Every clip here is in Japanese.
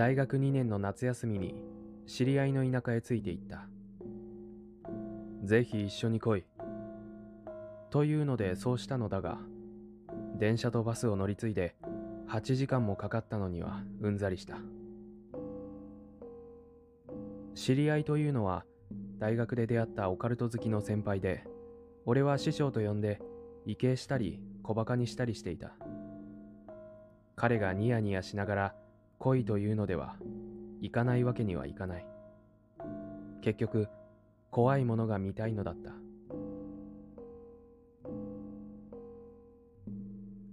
大学2年の夏休みに知り合いの田舎へついて行った。ぜひ一緒に来い。というのでそうしたのだが、電車とバスを乗り継いで8時間もかかったのにはうんざりした。知り合いというのは大学で出会ったオカルト好きの先輩で、俺は師匠と呼んで畏敬したり小馬鹿にしたりしていた。彼がニヤニヤしながら恋というのでは、行かないわけにはいかない。結局、怖いものが見たいのだった。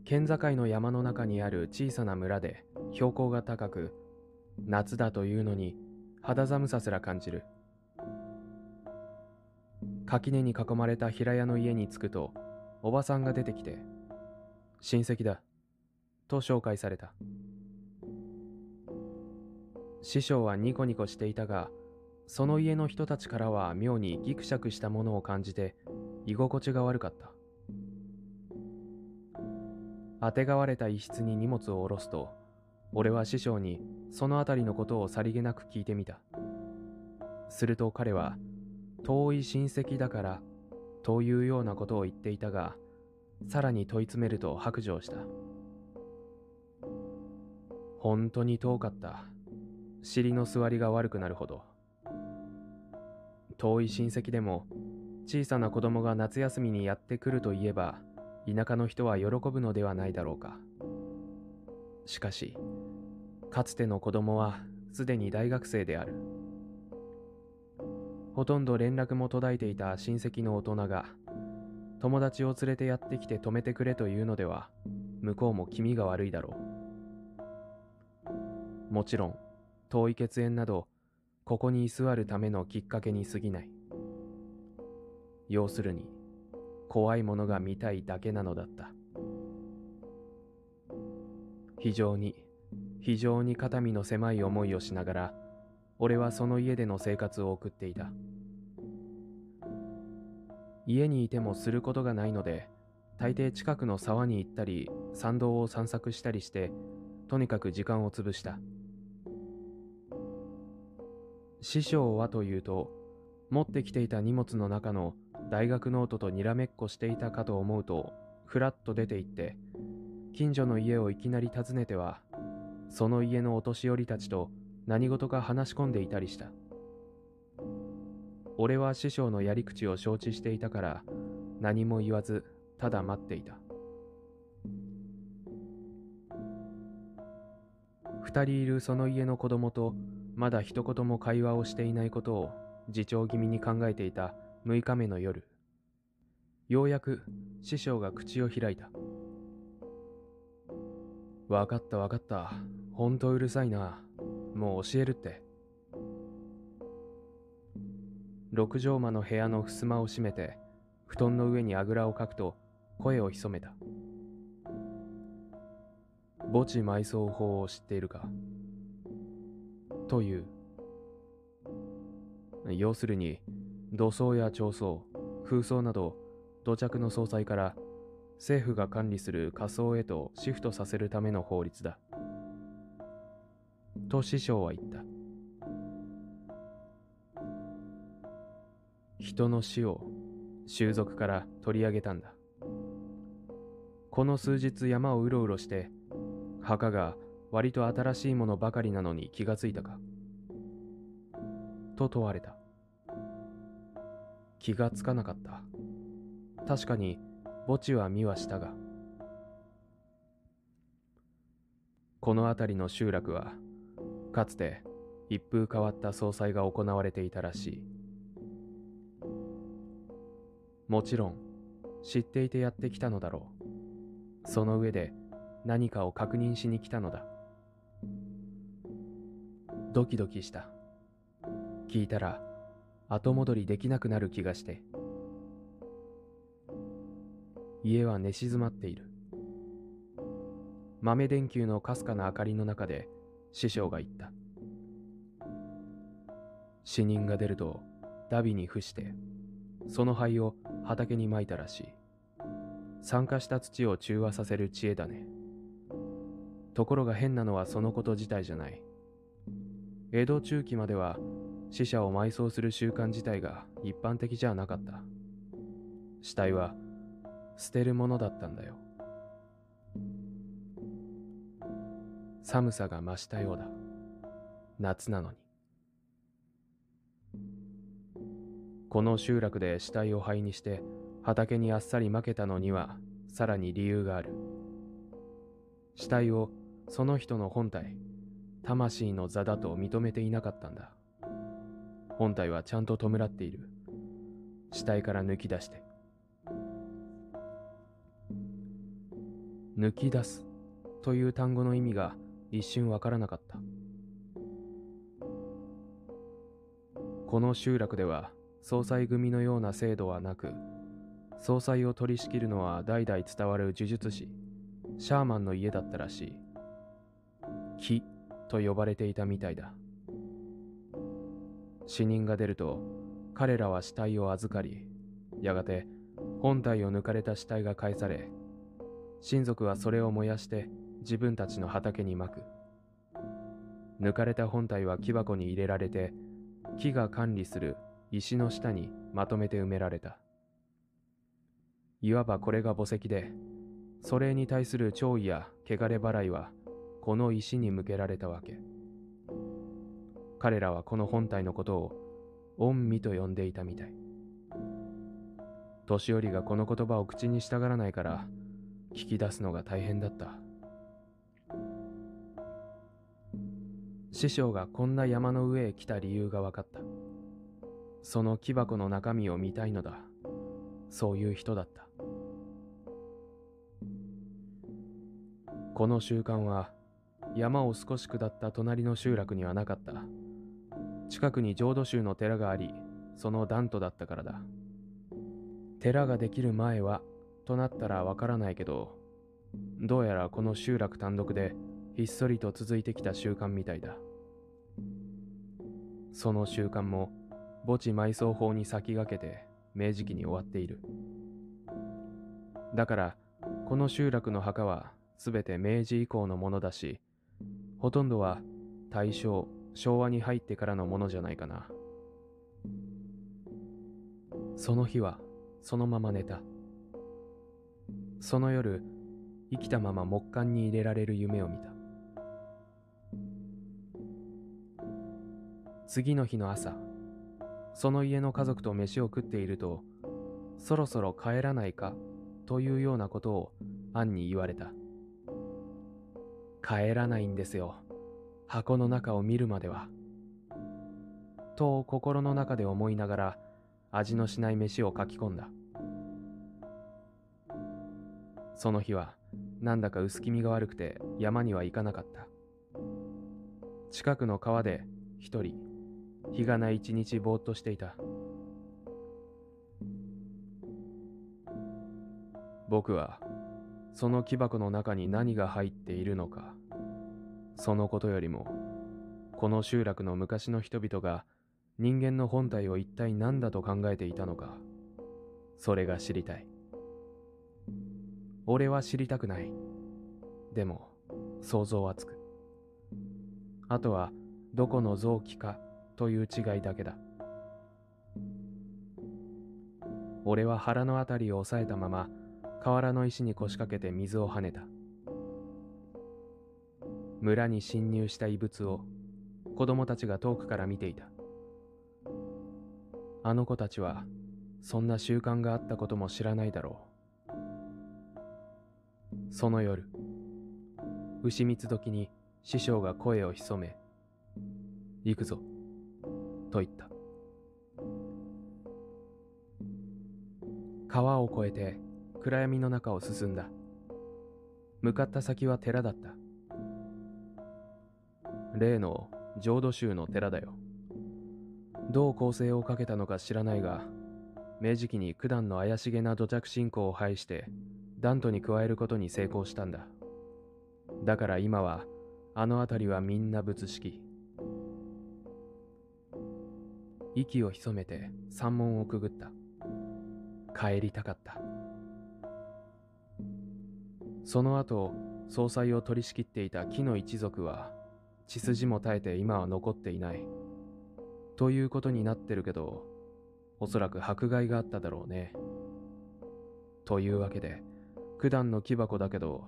県境の山の中にある小さな村で標高が高く、夏だというのに肌寒さすら感じる。垣根に囲まれた平屋の家に着くと、おばさんが出てきて、親戚だ、と紹介された。師匠はニコニコしていたが、その家の人たちからは妙にギクシャクしたものを感じて、居心地が悪かった。あてがわれた一室に荷物を下ろすと、俺は師匠にその辺りのことをさりげなく聞いてみた。すると彼は、遠い親戚だから、というようなことを言っていたが、さらに問い詰めると白状した。本当に遠かった。尻の座りが悪くなるほど。遠い親戚でも、小さな子供が夏休みにやってくるといえば、田舎の人は喜ぶのではないだろうか。しかし、かつての子供はすでに大学生である。ほとんど連絡も途絶えていた親戚の大人が、友達を連れてやってきて止めてくれというのでは、向こうも気味が悪いだろう。もちろん、遠い血縁など、ここに居座るためのきっかけに過ぎない。要するに、怖いものが見たいだけなのだった。非常に、非常に肩身の狭い思いをしながら、俺はその家での生活を送っていた。家にいてもすることがないので、大抵近くの沢に行ったり、山道を散策したりして、とにかく時間を潰した。師匠はというと、持ってきていた荷物の中の大学ノートとにらめっこしていたかと思うと、ふらっと出て行って、近所の家をいきなり訪ねては、その家のお年寄りたちと何事か話し込んでいたりした。俺は師匠のやり口を承知していたから、何も言わず、ただ待っていた。二人いるその家の子供と、まだ一言も会話をしていないことを、自重気味に考えていた6日目の夜、ようやく師匠が口を開いた。わかったわかった。ほんとうるさいな。もう教えるって。六畳間の部屋の襖を閉めて、布団の上にあぐらをかくと声を潜めた。墓地埋葬法を知っているか？という。要するに、土葬や調葬、風葬など土着の総裁から政府が管理する仮想へとシフトさせるための法律だ。と師匠は言った。人の死を習俗から取り上げたんだ。この数日山をうろうろして墓が割と新しいものばかりなのに気がついたか？と問われた。気がつかなかった。確かに墓地は見はしたが。この辺りの集落は、かつて一風変わった総裁が行われていたらしい。もちろん、知っていてやってきたのだろう。その上で何かを確認しに来たのだ。ドキドキした。聞いたら、後戻りできなくなる気がして。家は寝静まっている。豆電球のかすかな明かりの中で師匠が言った。死人が出ると、ダビに付して、その灰を畑に撒いたらしい。酸化した土を中和させる知恵だね。ところが変なのはそのこと自体じゃない。江戸中期までは死者を埋葬する習慣自体が一般的じゃなかった。死体は捨てるものだったんだよ。寒さが増したようだ。夏なのに。この集落で死体を灰にして畑にあっさり負けたのにはさらに理由がある。死体をその人の本体魂の座だと認めていなかったんだ。本体はちゃんと弔っている。死体から抜き出して。抜き出すという単語の意味が一瞬わからなかった。この集落では総裁組のような制度はなく総裁を取り仕切るのは代々伝わる呪術師シャーマンの家だったらしい。木と呼ばれていたみたいだ。死人が出ると彼らは死体を預かりやがて本体を抜かれた死体が返され親族はそれを燃やして自分たちの畑にまく。抜かれた本体は木箱に入れられて木が管理する石の下にまとめて埋められた。いわばこれが墓石でそれに対する弔意や汚れ払いはこの石に向けられたわけ。彼らはこの本体のことを恩美と呼んでいたみたい。年寄りがこの言葉を口にしたがらないから聞き出すのが大変だった。師匠がこんな山の上へ来た理由が分かった。その木箱の中身を見たいのだ。そういう人だった。この習慣は山を少し下った隣の集落にはなかった。近くに浄土宗の寺がありその段とだったからだ。寺ができる前はとなったらわからないけどどうやらこの集落単独でひっそりと続いてきた習慣みたいだ。その習慣も墓地埋葬法に先駆けて明治期に終わっている。だからこの集落の墓は全て明治以降のものだしほとんどは大正昭和に入ってからのものじゃないかな。その日はそのまま寝た。その夜生きたまま木棺に入れられる夢を見た。次の日の朝その家の家族と飯を食っているとそろそろ帰らないかというようなことをアンに言われた。帰らないんですよ。箱の中を見るまでは。と心の中で思いながら味のしない飯を書き込んだ。その日はなんだか薄気味が悪くて山には行かなかった。近くの川で一人日がない一日ぼーっとしていた。僕はその木箱の中に何が入っているのか。そのことよりもこの集落の昔の人々が人間の本体を一体何だと考えていたのかそれが知りたい。俺は知りたくない。でも想像はつく。あとはどこの臓器かという違いだけだ。俺は腹のあたりを押さえたまま河原の石に腰掛けて水をはねた。村に侵入した異物を子供たちが遠くから見ていた。あの子たちはそんな習慣があったことも知らないだろう。その夜牛蜜時に師匠が声を潜め行くぞと言った。川を越えて暗闇の中を進んだ。向かった先は寺だった。例の浄土宗の寺だよ。どう構成をかけたのか知らないが明治期に九段の怪しげな土着信仰を排してダントに加えることに成功したんだ。だから今はあの辺りはみんな仏式。息を潜めて山門をくぐった。帰りたかった。その後総裁を取り仕切っていた木の一族は血筋も絶えて今は残っていない。ということになってるけど、おそらく迫害があっただろうね。というわけで、九段の木箱だけど、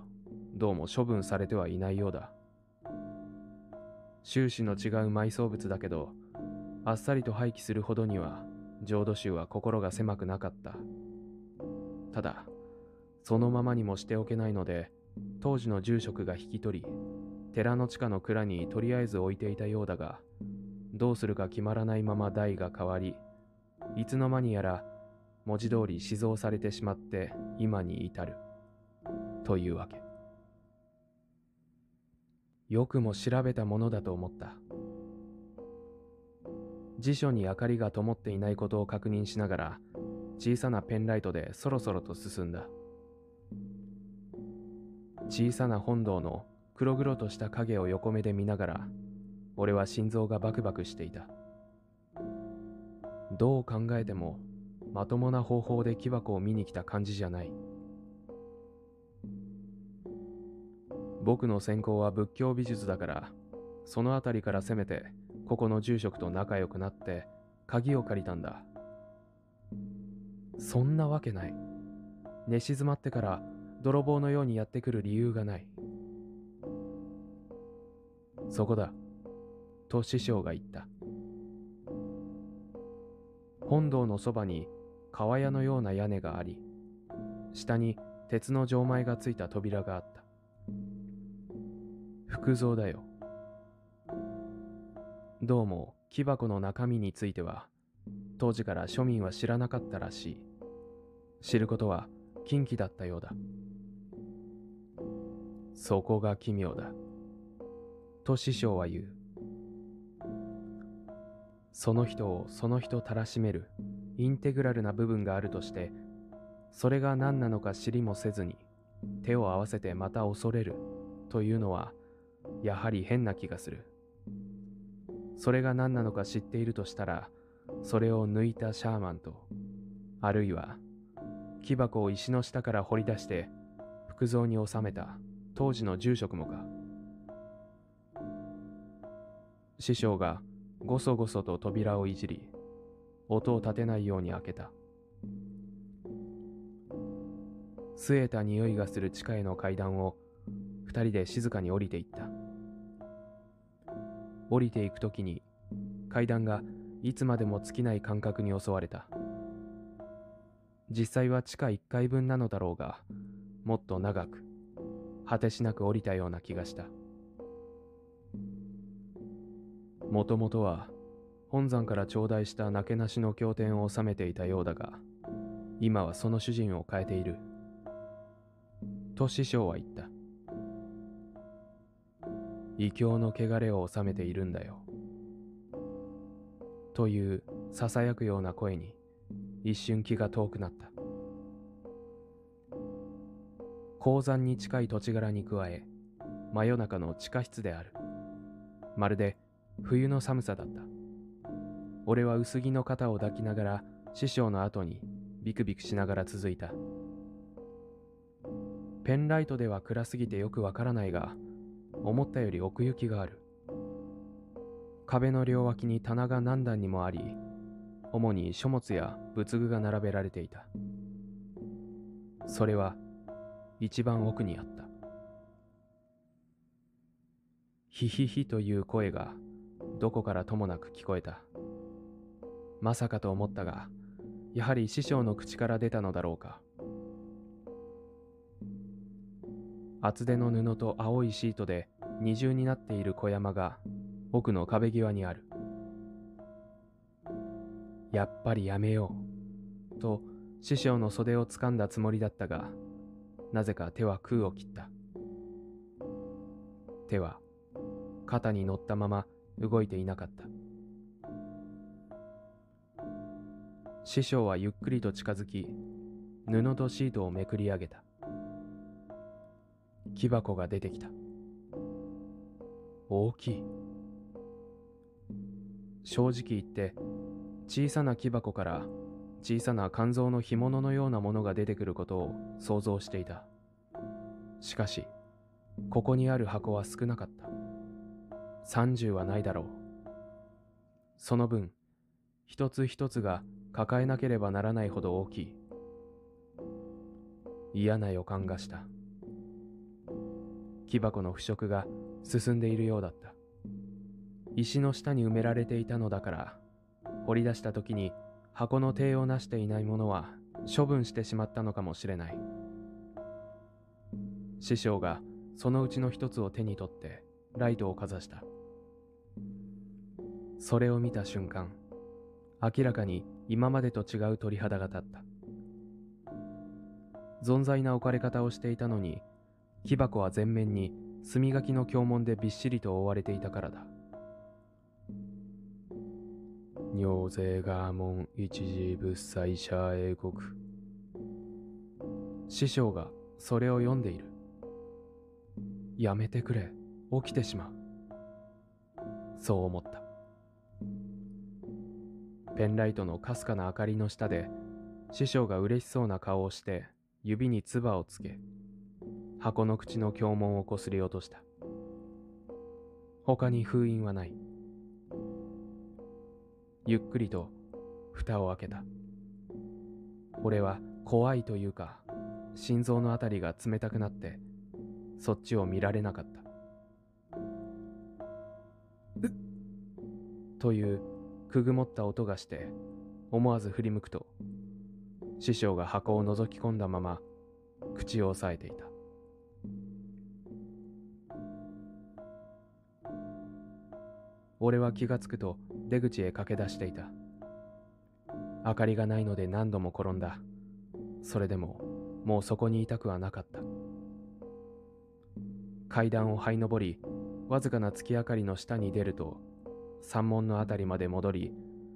どうも処分されてはいないようだ。収支の違う埋葬物だけど、あっさりと廃棄するほどには、浄土宗は心が狭くなかった。ただ、そのままにもしておけないので、当時の住職が引き取り、寺の地下の蔵にとりあえず置いていたようだが、どうするか決まらないまま代が変わり、いつの間にやら文字通り死蔵されてしまって今に至る。というわけ。よくも調べたものだと思った。辞書に明かりが灯っていないことを確認しながら、小さなペンライトでそろそろと進んだ。小さな本堂の黒々とした影を横目で見ながら、俺は心臓がバクバクしていた。どう考えても、まともな方法で木箱を見に来た感じじゃない。僕の専攻は仏教美術だから、その辺りから攻めて、ここの住職と仲良くなって、鍵を借りたんだ。そんなわけない。寝静まってから泥棒のようにやってくる理由がない。そこだ。と師匠が言った。本堂のそばに川屋のような屋根があり、下に鉄の錠前がついた扉があった。福蔵だよ。どうも木箱の中身については、当時から庶民は知らなかったらしい。知ることは禁忌だったようだ。そこが奇妙だ。と師匠は言う。その人をその人たらしめるインテグラルな部分があるとして、それが何なのか知りもせずに手を合わせてまた恐れるというのはやはり変な気がする。それが何なのか知っているとしたら、それを抜いたシャーマンと、あるいは木箱を石の下から掘り出して福蔵に収めた当時の住職もか。師匠がごそごそと扉をいじり、音を立てないように開けた。据えた匂いがする地下への階段を二人で静かに降りていった。降りていくときに階段がいつまでも尽きない感覚に襲われた。実際は地下1階分なのだろうが、もっと長く、果てしなく降りたような気がした。もともとは本山から頂戴したなけなしの経典を収めていたようだが、今はその主人を変えている。と師匠は言った。異教の汚れを収めているんだよ。という囁くような声に一瞬気が遠くなった。鉱山に近い土地柄に加え、真夜中の地下室である。まるで冬の寒さだった。俺は薄着の肩を抱きながら師匠の後にビクビクしながら続いた。ペンライトでは暗すぎてよくわからないが、思ったより奥行きがある。壁の両脇に棚が何段にもあり、主に書物や仏具が並べられていた。それは一番奥にあった。ヒヒヒという声がどこからともなく聞こえた。まさかと思ったが、やはり師匠の口から出たのだろうか。厚手の布と青いシートで二重になっている小山が奥の壁際にある。やっぱりやめよう。と師匠の袖を掴んだつもりだったが、なぜか手は空を切った。手は肩に乗ったまま動いていなかった。師匠はゆっくりと近づき、布とシートをめくり上げた。木箱が出てきた。大きい。正直言って、小さな木箱から小さな肝臓の干物のようなものが出てくることを想像していた。しかし、ここにある箱は少なかった。30はないだろう。その分、一つ一つが抱えなければならないほど大きい。嫌な予感がした。木箱の腐食が進んでいるようだった。石の下に埋められていたのだから、掘り出した時に箱の手をなしていないものは処分してしまったのかもしれない。師匠がそのうちの一つを手に取ってライトをかざした。それを見た瞬間、明らかに今までと違う鳥肌が立った。存在な置かれ方をしていたのに、木箱は全面に墨書きの経文でびっしりと覆われていたからだ。尿税ガーモン一時仏祭者英国。師匠がそれを読んでいる。やめてくれ、起きてしまう。そう思った。ペンライトのかすかな明かりの下で、師匠が嬉しそうな顔をして指に唾をつけ、箱の口の経文をこすり落とした。他に封印はない。ゆっくりと蓋を開けた。俺は怖いというか、心臓のあたりが冷たくなって、そっちを見られなかった。というくぐもった音がして思わず振り向くと師匠が箱を覗き込んだまま口を押さえていた俺は気がつくと出口へ駆け出していた。明かりがないので何度も転んだ。それでももうそこにいたくはなかった。階段を這い登りわずかな月明かりの下に出ると山門のあたりまで戻り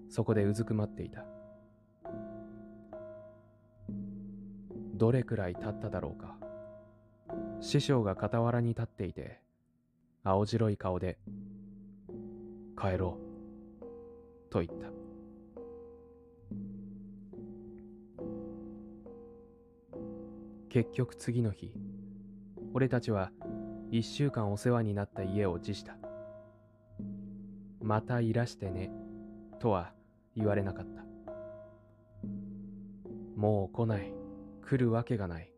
そこでうずくまっていた。どれくらい経っただろうか。師匠が傍らに立っていて青白い顔で「帰ろう」と言った。結局次の日俺たちは一週間お世話になった家を辞した。またいらしてねとは言われなかった。もう来ない。来るわけがない。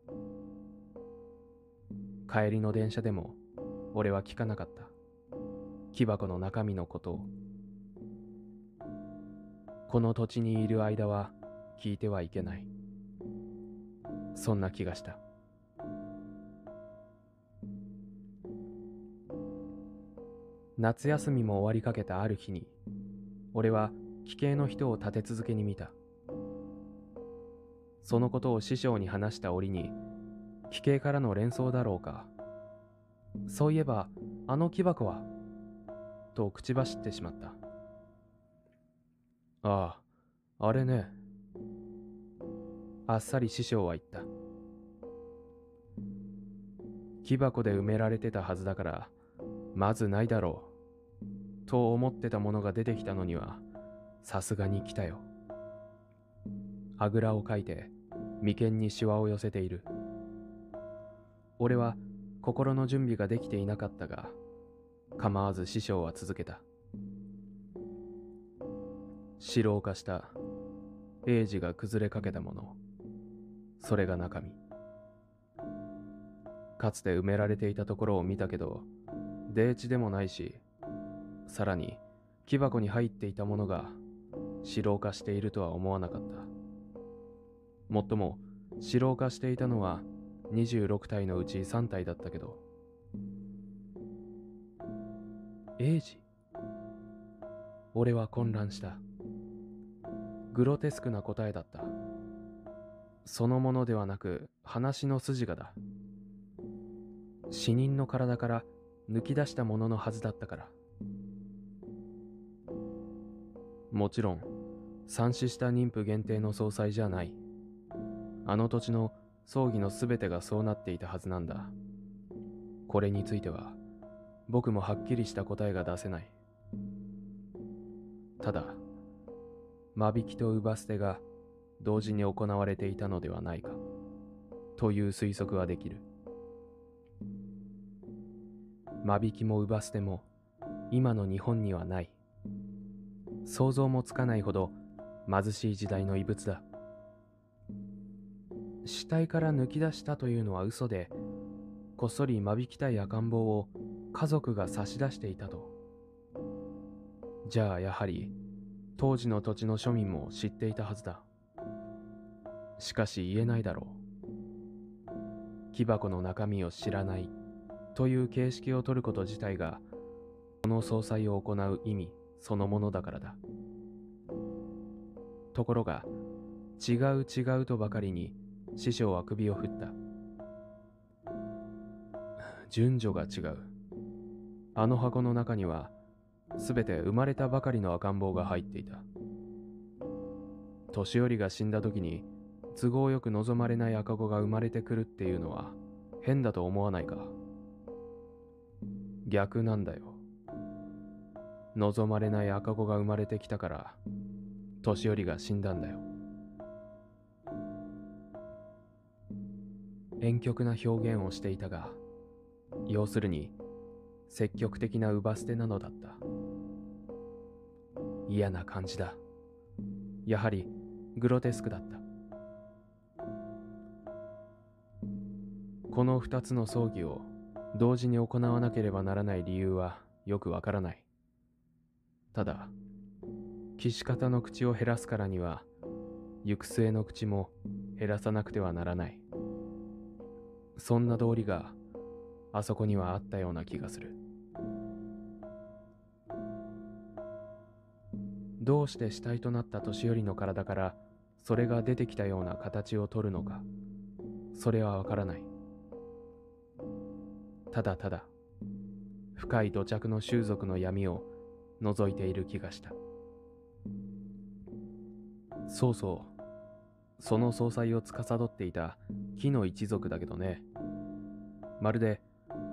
帰りの電車でも俺は聞かなかった。木箱の中身のことを。この土地にいる間は聞いてはいけない。そんな気がした。夏休みも終わりかけたある日に、俺は奇形の人を立て続けに見た。そのことを師匠に話した折に、奇形からの連想だろうか。そういえば、あの木箱はと口走ってしまった。ああ、あれね。あっさり師匠は言った。木箱で埋められてたはずだから、まずないだろう。と思ってたものが出てきたのには、さすがに来たよ。あぐらをかいて、眉間にしわを寄せている。俺は心の準備ができていなかったが、構わず師匠は続けた。白化した英治が崩れかけたもの。それが中身。かつて埋められていたところを見たけど、泥地でもないし、さらに木箱に入っていたものが白化しているとは思わなかった。もっとも白化していたのは26体のうち3体だったけど英治俺は混乱した。グロテスクな答えだった。そのものではなく話の筋がだ。死人の体から抜き出したもののはずだったから。もちろん惨死した妊婦限定の総裁じゃない。あの土地の葬儀の全てがそうなっていたはずなんだ。これについては、僕もはっきりした答えが出せない。ただ、間引きと乳捨てが同時に行われていたのではないか、という推測はできる。間引きも乳捨ても今の日本にはない想像もつかないほど貧しい時代の遺物だ死体から抜き出したというのは嘘でこっそり間引きたい赤ん坊を家族が差し出していたと。じゃあやはり当時の土地の庶民も知っていたはずだ。しかし言えないだろう。木箱の中身を知らないという形式を取ること自体がこの総裁を行う意味そのものだからだ。ところが違う違うとばかりに師匠は首を振った。順序が違う。あの箱の中にはすべて生まれたばかりの赤ん坊が入っていた。年寄りが死んだ時に都合よく望まれない赤子が生まれてくるっていうのは変だと思わないか。逆なんだよ。望まれない赤子が生まれてきたから年寄りが死んだんだよ。婉曲な表現をしていたが要するに積極的な乳捨てなのだった。嫌な感じだ。やはりグロテスクだった。この二つの葬儀を同時に行わなければならない理由はよくわからない。ただ岸方の口を減らすからには行く末の口も減らさなくてはならない。そんな道理があそこにはあったような気がする。どうして死体となった年寄りの体からそれが出てきたような形をとるのかそれはわからない。ただただ深い土着の習俗の闇を覗いている気がした。そうそう。その総裁を司っていた木の一族だけどね。まるで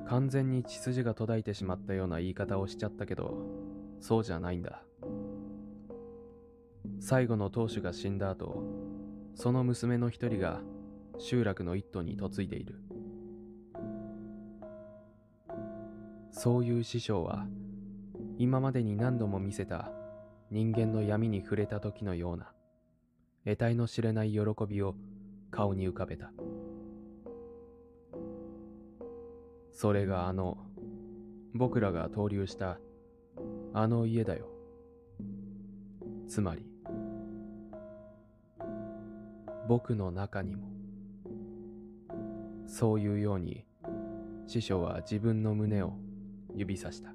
完全に血筋が途絶えてしまったような言い方をしちゃったけどそうじゃないんだ。最後の当主が死んだ後その娘の一人が集落の一頭に嫁いでいる。そういう師匠は今までに何度も見せた人間の闇に触れた時のような得体の知れない喜びを顔に浮かべた。それがあの僕らが投留したあの家だよ。つまり僕の中にもそういうように師匠は自分の胸を指さした。